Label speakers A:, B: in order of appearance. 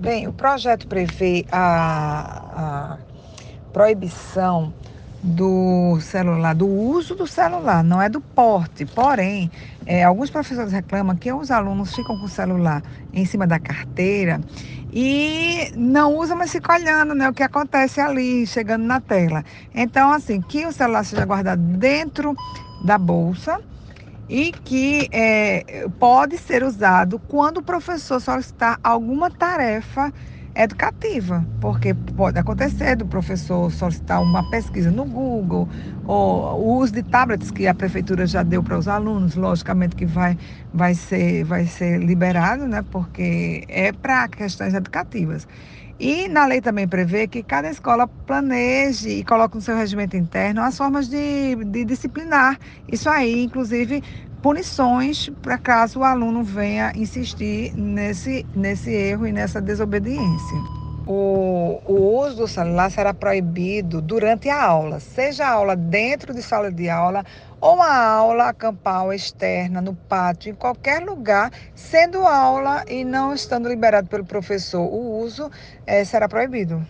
A: Bem, o projeto prevê a, a proibição do celular, do uso do celular, não é do porte. Porém, é, alguns professores reclamam que os alunos ficam com o celular em cima da carteira e não usam, mas ficam olhando né, o que acontece ali, chegando na tela. Então, assim, que o celular seja guardado dentro da bolsa e que é, pode ser usado quando o professor solicitar alguma tarefa educativa, porque pode acontecer do professor solicitar uma pesquisa no Google, ou o uso de tablets que a prefeitura já deu para os alunos, logicamente que vai, vai, ser, vai ser liberado, né, porque é para questões educativas. E na lei também prevê que cada escola planeje e coloque no seu regimento interno as formas de, de disciplinar. Isso aí, inclusive, punições para caso o aluno venha insistir nesse, nesse erro e nessa desobediência. O, o, uso do celular será proibido durante a aula, seja a aula dentro de sala de aula ou a aula campal externa, no pátio, em qualquer lugar, sendo aula e não estando liberado pelo professor, o uso é, será proibido.